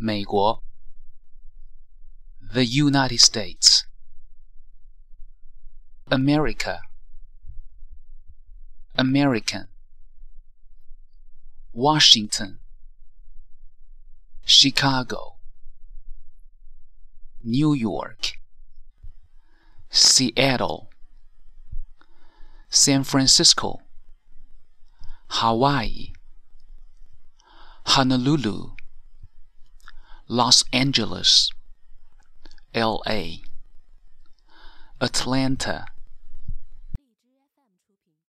美国。The United States. America. American. Washington. Chicago. New York. Seattle. San Francisco. Hawaii. Honolulu. Los Angeles. LA. Atlanta.